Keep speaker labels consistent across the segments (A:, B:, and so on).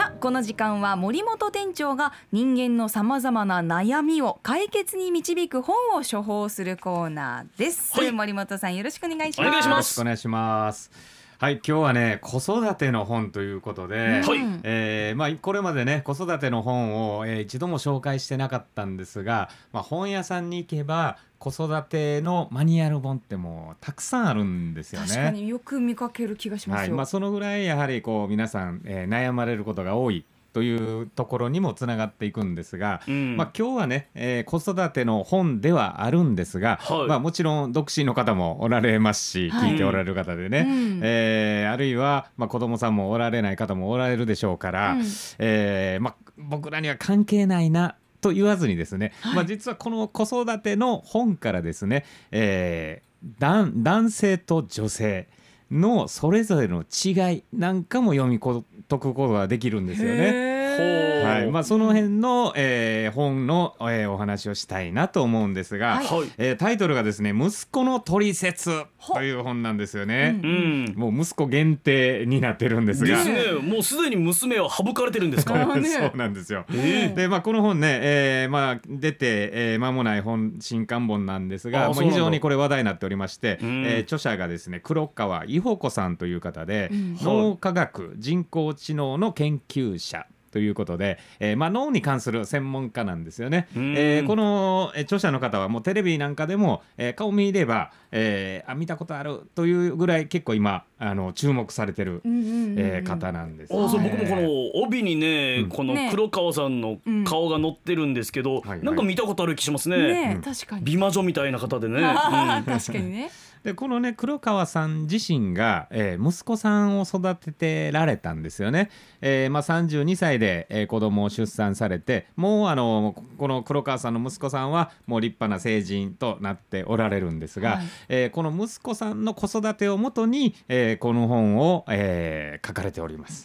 A: さあこの時間は森本店長が人間のさまざまな悩みを解決に導く本を処方するコーナーです、
B: はい。
A: 森本さんよろしくお願いします。
B: お願いします。
C: よろしくお願いします。はい、今日はね、子育ての本ということで、
B: はい。
A: うん
C: えーまあ、これまでね子育ての本を、えー一度も紹介してなかったんですが、まあ、本屋さんに行けば子育てのマニュアル本ってもうたくさんあるんですよね。
A: 確かによく見かける気がしますよ、
C: はいまあ、そのぐらいやはりこう皆さん、えー悩まれることが多いというところにもつながっていくんですが、
B: うん。
C: まあ、今日はね、えー子育ての本ではあるんですが、
B: はい。
C: まあ、もちろん独身の方もおられますし、
A: はい。
C: 聞いておられる方でね、
A: うん。
C: えーあるいは、まあ、子供さんもおられない方もおられるでしょうから、
A: うん。
C: えーまあ、僕らには関係ないなと言わずにですね、まあ、実はこの子育ての本からですね、えー男男性と女性のそれぞれの違いなんかも読み解くことができるんですよね。はい。まあ、その辺の、えー本の、えーお話をしたいなと思うんですが、
A: はい。
B: はい。
C: えータイトルがですね「息子の取説」という本なんですよね。
B: うん。
C: もう息子限定になってるんですが。
B: ですね。もうすでに娘は省かれてるんですか？
C: そうなんですよ。
B: え
C: でまあこの本ね、えーまあ出て、えー間もない本新刊本なんですが、非常にこれ話題になっておりまして、
B: うん。
C: えー著者がですね黒川伊保子さんという方で、
A: うん。
C: 脳科学人工知能の研究者。ということで、えーまあ、脳に関する専門家なんですよね。
B: うん。
C: えーこの、えー著者の方はもうテレビなんかでも、えー顔見れば、えーあ見たことあるというぐらい結構今あの注目されてる、えー方なんです、
B: あそう僕もこ
C: ね
B: の帯にね、
C: うん。
B: この
A: ね。
B: 黒川さんの顔が載ってるんですけど、なんか見たことある気しますね。
A: ねえ
C: うん。
A: 確かに。
B: 美魔女みたいな方でね、
A: 確かにね
C: でこのね黒川さん自身が、えー息子さんを育ててられたんですよね。えーまあ、32歳で、えー子供を出産されてもうあのこの黒川さんの息子さんはもう立派な成人となっておられるんですが、
A: はい
C: えーこの息子さんの子育てをもとに、えーこの本を、えー書かれております。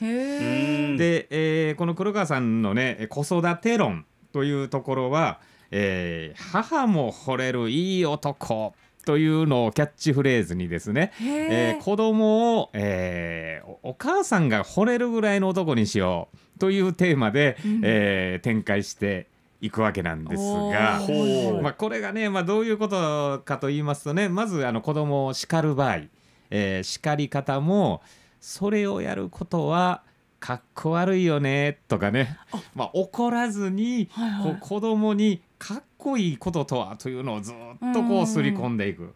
C: で、えーこの黒川さんのね子育て論というところは、えー母も惚れるいい男というのをキャッチフレーズにですね、
A: へ
C: え
A: え
C: ー子供を、えーおお母さんが惚れるぐらいの男にしようというテーマで、
A: うん。
C: えー展開していくわけなんですが。まあ、これがね、まあ、どういうことかと言いますとねまずあの子供を叱る場合、えー叱り方もそれをやることはかっこ悪いよねとかね。まあ、怒らずに、
A: はいはい。
C: 子供にかっこいいこととはというのをずっとこうすり込んでいく。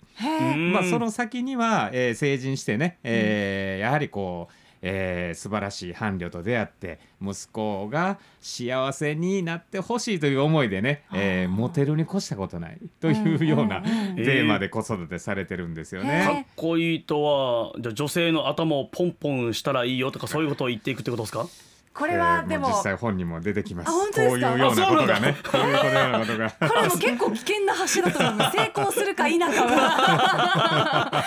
C: まあ、その先には、えー成人してね、えーやはりこう、えー素晴らしい伴侶と出会って息子が幸せになってほしいという思いでね、えーモテるに越したことないというようなテーマで子育てされてるんですよ
A: へ
C: ね。
B: かっこいいとはじゃあ女性の頭をポンポンしたらいいよとかそういうことを言っていくってことですか？
A: これはでも
C: えーう実際本にも出てきます。こういうようなことが
B: あ
C: ね、こういうようなことが。
A: これはもう結構危険な橋だと思います。成功するか否かは。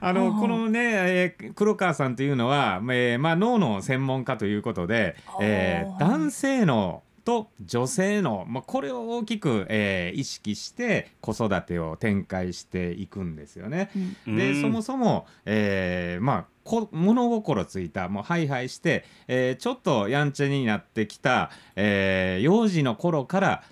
C: あの
A: はあ
C: このね、えー黒川さんというのは、えーまあ、脳の専門家ということで、えー男性脳と女性脳、まあ、これを大きく、えー意識して子育てを展開していくんですよね。で
B: うん。
C: そもそも、えーまあこ物心ついたもうハイハイして、えーちょっとやんちゃになってきた、えー幼児の頃から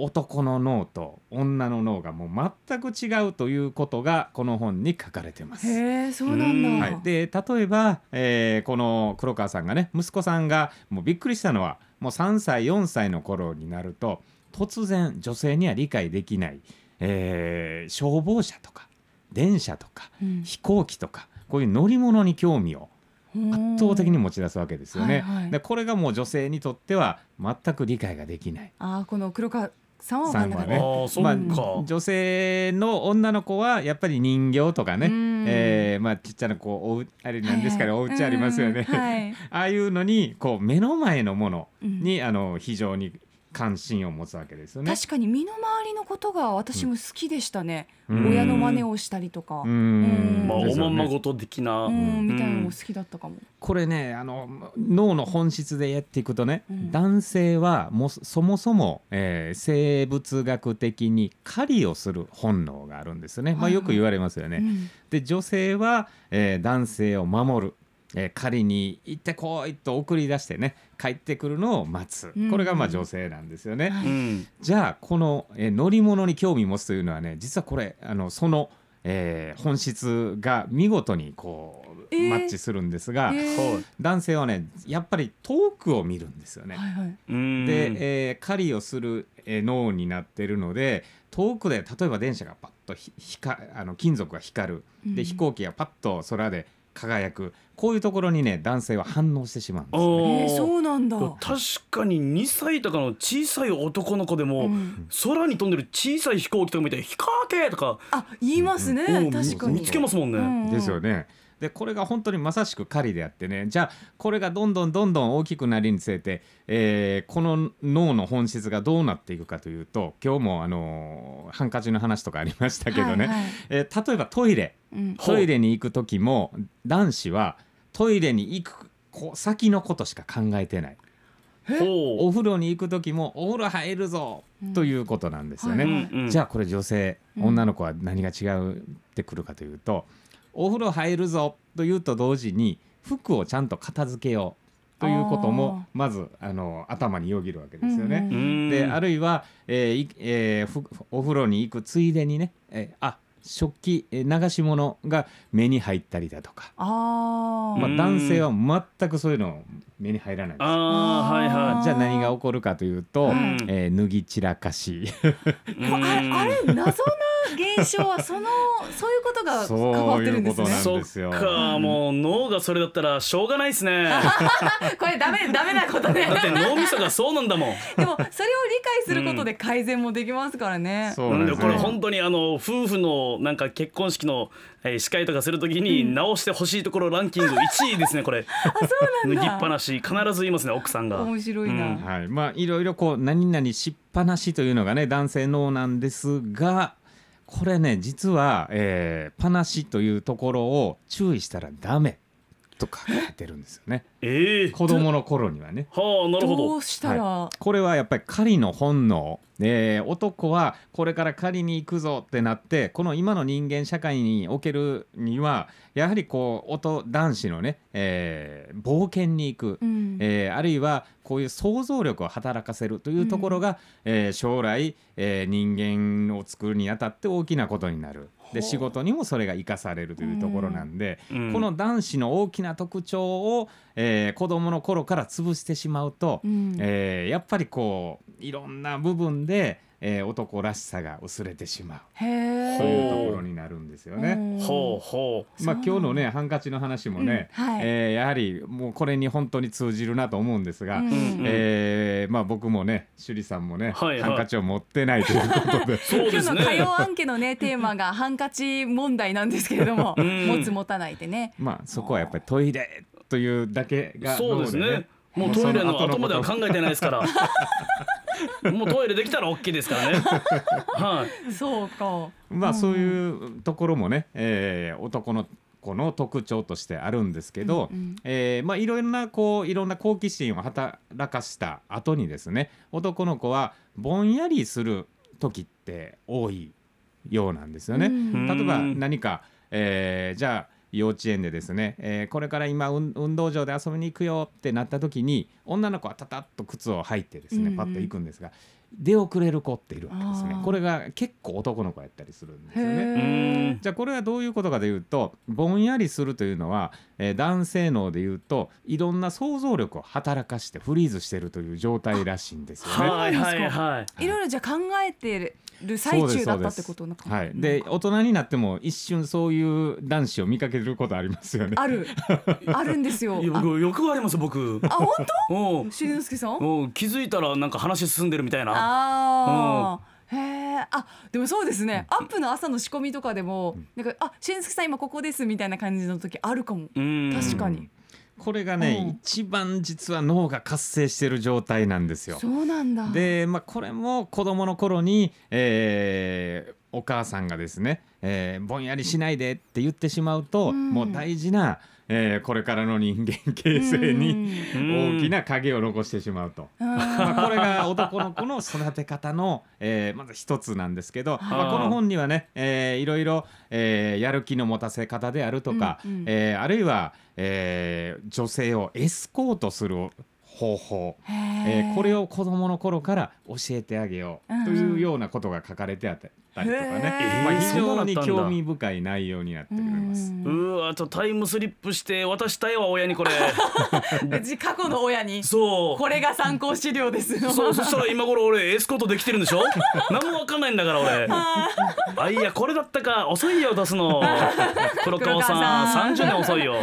C: 男の脳と女の脳がもう全く違うということがこの本に書かれてます。
A: へえそうなんだ、
B: うん
C: はい、で例えば、えーこの黒川さんがね息子さんがもうびっくりしたのはもう3歳4歳の頃になると突然女性には理解できない、えー消防車とか電車とか
A: うん。
C: 飛行機とかこういう乗り物に興味を圧倒的に持ち出すわけですよね。
A: はいはい。
C: でこれがもう女性にとっては全く理解ができない。
A: あーこの黒川さんは
C: ね。
B: ああそう
C: ま
B: か、
C: あ、女性の女の子はやっぱり人形とかね、
A: うん。
C: えーまあ、ちっちゃなこうおうあれなんですかね、
A: はい。はい
C: お家ありますよね、
A: うん。はい。
C: ああいうのにこう目の前のもの
A: うん。
C: に、あの非常に関心を持つわけですよね。
A: 確かに身の回りのことが私も好きでしたね、
C: うん。
A: 親の真似をしたりとか、
C: う
A: うん。
B: まあ、おまんまごと的な、
A: うんみたいなのも好きだったかも、
C: これねあの脳の本質でやっていくとね、
A: うん。
C: 男性はもうそもそも、えー生物学的に狩りをする本能があるんですよね、まあ、よく言われますよね。
A: うん。
C: で女性は、えー男性を守るえー狩りに行ってこいと送り出してね帰ってくるのを待つ。
A: うん。
C: これがまあ女性なんですよね。
A: はい。
B: うん。
C: じゃあこの、えー乗り物に興味持つというのはね実はこれあのその、えー本質が見事にこう、
A: えー。
C: マッチするんですが、
A: えー。
B: はい
C: 男性はねやっぱり遠くを見るんですよね。
A: はいはい。
B: うん。
C: で、えー狩りをする、えー脳になっているので遠くで例えば電車がパッとひ光あの金属が光る。で
A: うん。
C: 飛行機がパッと空で輝くこういうところにね男性は反応してしまうんですね。
A: えそうなんだ。
B: 確かに2歳とかの小さい男の子でも、
A: うん
B: 空に飛んでる小さい飛行機とか見て「飛行機!」とか
A: あ言いますね、
B: うん
A: 確かに。
B: 見つけますもんね。
A: うん
C: ですよね。でこれが本当にまさしく狩りであってね。じゃあこれがどんどんどんどん大きくなりにつれて、えーこの脳の本質がどうなっていくかというと今日もあのーハンカチの話とかありましたけどね、
A: はいはい。
C: えー例えばトイレ。
A: うん。
C: トイレに行く時も男子はトイレに行くこ先のことしか考えてない。
B: ほ
C: お風呂に行く時もお風呂入るぞということなんですよね。
B: う、
A: はい。
B: うんうん。
C: じゃあこれ女性
A: うん。
C: 女の子は何が違ってくるかというと、お風呂入るぞというと同時に服をちゃんと片付けようということもまずあの頭によぎるわけですよね。
A: うん。
B: うん。
C: であるいは、えーいえーふお風呂に行くついでにね、えーあ食器えー流し物が目に入ったりだとか、
A: あー、
C: まあ、
B: うん。
C: 男性は全くそういうの目に入らないんです。
B: ああはいは
C: じゃあ何が起こるかというと、
B: うん。
C: えー脱ぎ散らかし。
A: あれ謎な現象はその そういうことが関わってるんですね。
C: そういう
B: かもう脳がそれだったらしょうがないですね。
A: これダメダメなことね。
B: だって脳みそがそうなんだもん。
A: でもそれを理解することで改善もできますからね。
C: そう
B: なんでこれ
C: ね
B: 本当にあの夫婦のなんか結婚式のえー司会とかするときに直してほしいところランキング1位ですねこれ。
A: そうなんだ。
B: 脱ぎっぱなし必ず言いますね奥さんが。
A: 面白いな。
B: うん
C: はい、まあいろいろこう何々しっぱなしというのがね男性脳なんですがこれね実は、えー、パナシというところを注意したらダメ。と書かれてるんですよね。
B: ええ。
C: 子供の頃にはね。
B: はあなるほど。
A: どう。したら、
C: これはやっぱり狩りの本能、えー男はこれから狩りに行くぞってなってこの今の人間社会におけるにはやはりこう男男子のね、えー冒険に行く、
A: うん。
C: えーあるいはこういう想像力を働かせるというところが、えー将来、えー人間を作るにあたって大きなことになるで仕事にもそれが生かされるというところなんで、
B: うん。
C: この男子の大きな特徴を、えー子どもの頃から潰してしまうと、
A: うん。
C: えーやっぱりこういろんな部分で、えー男らしさが薄れてしまう
A: へえ。
C: というところになるんですよね。
A: うん
B: ほうほう。
C: まあ、
A: そう
C: 今日のねハンカチの話もね、
A: うんはい
C: えーやはりもうこれに本当に通じるなと思うんですが、
A: うん
B: うん
C: えーまあ、僕もね趣里さんもね、
B: はいはい
C: ハンカチを持ってないということで
B: そうですね
A: 今日の火曜アンケのねテーマがハンカチ問題なんですけれども、
B: うん
A: 持つ持たないでね。
C: まあそこはやっぱりトイレというだけが
B: そうですね。もうトイレの後までは
C: そ
B: 考えてないですから。もうトイレできたら OK ですからね。はい。
A: そうか。
C: まあそういうところもね、えー男の子の特徴としてあるんですけど、
A: うんうん
C: えーまあいろんなこういろんな好奇心を働かした後にですね男の子はぼんやりする時って多いようなんですよね。
A: うん
C: 例えば
B: うん
C: 何か、えーじゃあ幼稚園でですね、えーこれから今運運動場で遊びに行くよってなった時に女の子はタタッと靴を履いてです
A: うんうん。
C: ねパッと行くんですが、出遅れる子っているわけですね。これが結構男の子やったりするんですよね。じゃあこれはどういうことかというとぼんやりするというのは、えー男性脳でいうといろんな想像力を働かしてフリーズしているという状態らしいんですよね。
B: はいはいはい。
A: いろいろじゃあ考えてる最中だったってことなのかな。
C: はい、で大人になっても一瞬そういう男子を見かけることありますよね。
A: ある。あるんですよ。
B: 僕よくあります僕。
A: あ本当？しんのすけさん？
B: 気づいたらなんか話進んでるみたいな。
A: ああ、へえあでもそうですね、アップの朝の仕込みとかでも、なんかあしんすけさん今ここですみたいな感じの時あるかも、
B: うん。
A: 確かに、
C: これがね、
A: うん。
C: 一番実は脳が活性している状態なんですよ。
A: そうなんだ。
C: で、まあ、これも子どもの頃に、えーお母さんがですね、えーぼんやりしないでって言ってしまうと、
A: うん。
C: もう大事な、えーこれからの人間形成に
B: うん。
C: 大きな影を残してしまうと。
A: うん。
C: まあ、これが男の子の育て方の、えーまず一つなんですけど、まあ、この本にはね、えーいろいろ、えーやる気の持たせ方であるとか、
A: うん。うん。
C: えーあるいは、えー女性をエスコートする方法、えーこれ
A: を
C: を子どもの頃から教えてあげようというようなことが書かれてあったりとかね、まあ、
B: えー。
C: 非常に興味深い内容になっております。
B: うーわちょっとタイムスリップして渡したいわ親にこれ。
A: 過去の親に
B: そう。
A: これが参考資料です。
B: そうそしたら今頃俺エスコートできてるんでしょ？何もわかんないんだから俺。あいやこれだったか遅いよ出すの。黒川さん
A: 黒川さん。
B: 30年遅いよ。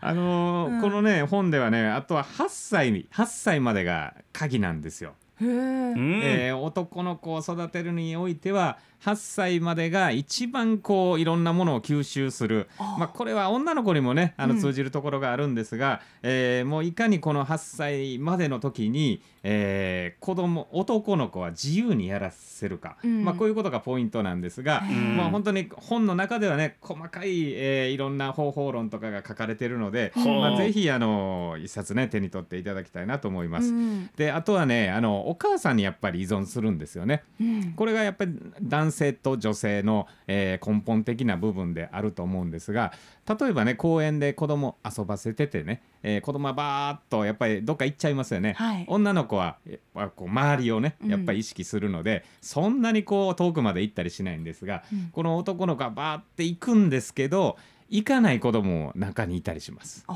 C: あのーこのね本ではねあとは8歳に8歳までが鍵なんですよ。
A: え
C: ー男の子を育てるにおいては8歳までが一番こういろんなものを吸収する。まあ、これは女の子にもねあの
A: うん。
C: 通じるところがあるんですが、えーもういかにこの8歳までの時に、えー子供男の子は自由にやらせるか、
A: うん。
C: まあ、こういうことがポイントなんですが、
B: ん
C: まあ、本当に本の中ではね細かい、えーいろんな方法論とかが書かれてるので、まあ、ぜひあの一冊ね手に取っていただきたいなと思います。
A: うん。
C: であとはねあのお母さんにやっぱり依存するんですよね。
A: うん。
C: これがやっぱり男性と女性の、えー根本的な部分であると思うんですが例えばね公園で子供遊ばせててね、えー子供はバーッとやっぱりどっか行っちゃいますよね、
A: はい。
C: 女の子はこう周りをね
A: うん。
C: やっぱり意識するので、そんなにこう遠くまで行ったりしないんですが、
A: うん。
C: この男の子はバーって行くんですけど行かない子供も中にいたりします。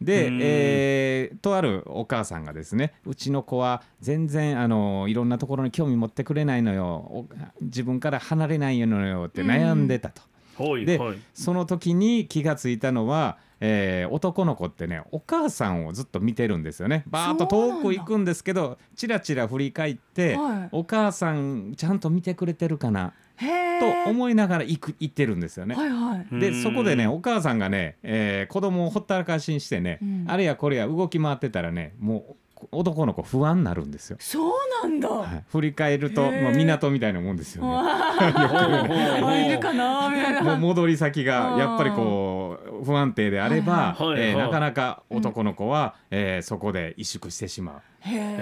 A: あ
C: で、
B: うん。
C: えーとあるお母さんがですねうちの子は全然あのいろんなところに興味持ってくれないのよ。お自分から離れないのよって悩んでたと。でその時に気がついたのは、えー男の子ってねお母さんをずっと見てるんですよね。バーッと遠く行くんですけどチラチラ振り返って、
A: はい。
C: お母さんちゃんと見てくれてるかな？と思いながら行く行ってるんですよね。
A: はいはい。
C: でそこでね
B: うん
C: お母さんがね、えー子供をほったらかしにしてね、
A: うん。
C: あれやこれや動き回ってたらねもう男の子不安になるんですよ。
A: そうなんだ。
C: はい、振り返ると、まあ、港みたいなもんですよね。
A: あいるかなみたいな。
C: もう戻り先がやっぱりこう不安定であれば、
B: はいはい。はい
C: えーなかなか男の子は、えーそこで萎縮してしまう、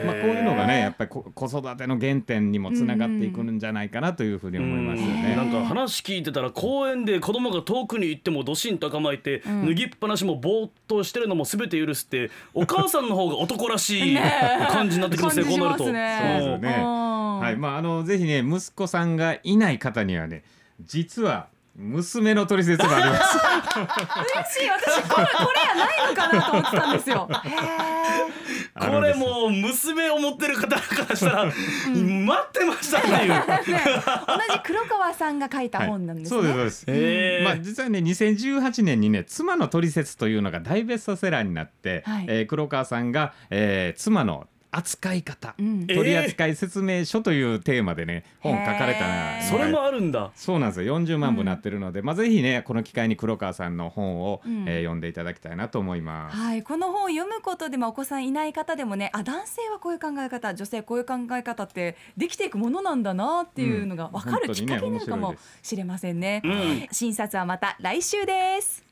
C: まあ、こういうのがねやっぱりこ子育ての原点にもつながっていくんじゃないかなというふうに思いますよ
B: うん。
C: ね。
B: なんか話聞いてたら公園で子供が遠くに行ってもドシンと構えて、
A: ん。
B: 脱ぎっぱなしもぼーっとしてるのも全て許すってお母さんの方が男らしい 感じになってきますね。こうなると。
A: ね
C: そうですよね。
A: うん。
C: はい、まああのぜひね息子さんがいない方にはね実は娘の取説があります。
A: 嬉しい。私これこれやないのかなと思ってたんですよ。へ
C: あるんです
B: これもう娘を持ってる方からしたら、待ってましたっていう。
A: えね同じ黒川さんが書いた本なんですね。
C: そうですそうです。まあ、実はね2018年にね「妻のトリセツ」というのが大ベストセラーになって、
A: はい。
C: えー黒川さんが、えー妻の扱い方、
A: うん
B: え
C: 取扱説明書というテーマでね本書かれた
B: それもあるんだ。
C: そうなんですよ40万部になってるので、まあ、ぜひねこの機会に黒川さんの本を、
A: うん
C: えー読んでいただきたいなと思います。
A: はい、この本を読むことで、まあ、お子さんいない方でもねあ男性はこういう考え方女性こういう考え方ってできていくものなんだなっていうのが分かる
C: うん
A: きっかけになるかもしれませんね。
B: うん
A: 診察はまた来週です。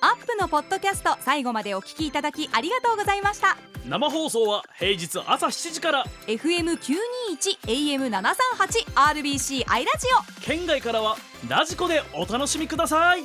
A: アップのポッドキャスト最後までお聞きいただきありがとうございました。
B: 生放送は平日朝7時から
A: FM 九二一 AM 七三八 RBC アイラジオ。
B: 県外からはラジコでお楽しみください